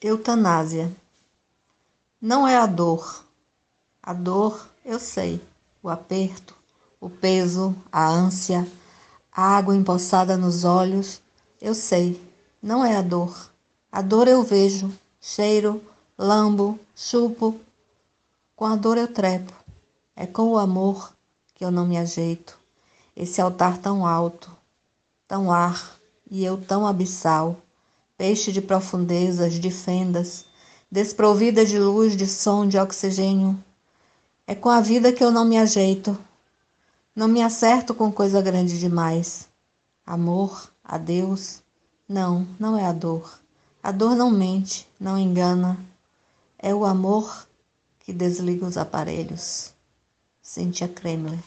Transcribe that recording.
Eutanásia. Não é a dor. A dor, eu sei. O aperto, o peso, a ânsia, a água empoçada nos olhos, eu sei. Não é a dor. A dor eu vejo, cheiro, lambo, chupo. Com a dor eu trepo. É com o amor que eu não me ajeito. Esse altar tão alto, tão ar e eu tão abissal peixe de profundezas, de fendas, desprovida de luz, de som, de oxigênio. É com a vida que eu não me ajeito, não me acerto com coisa grande demais. Amor, a Deus, não, não é a dor. A dor não mente, não engana. É o amor que desliga os aparelhos. Cíntia Kremler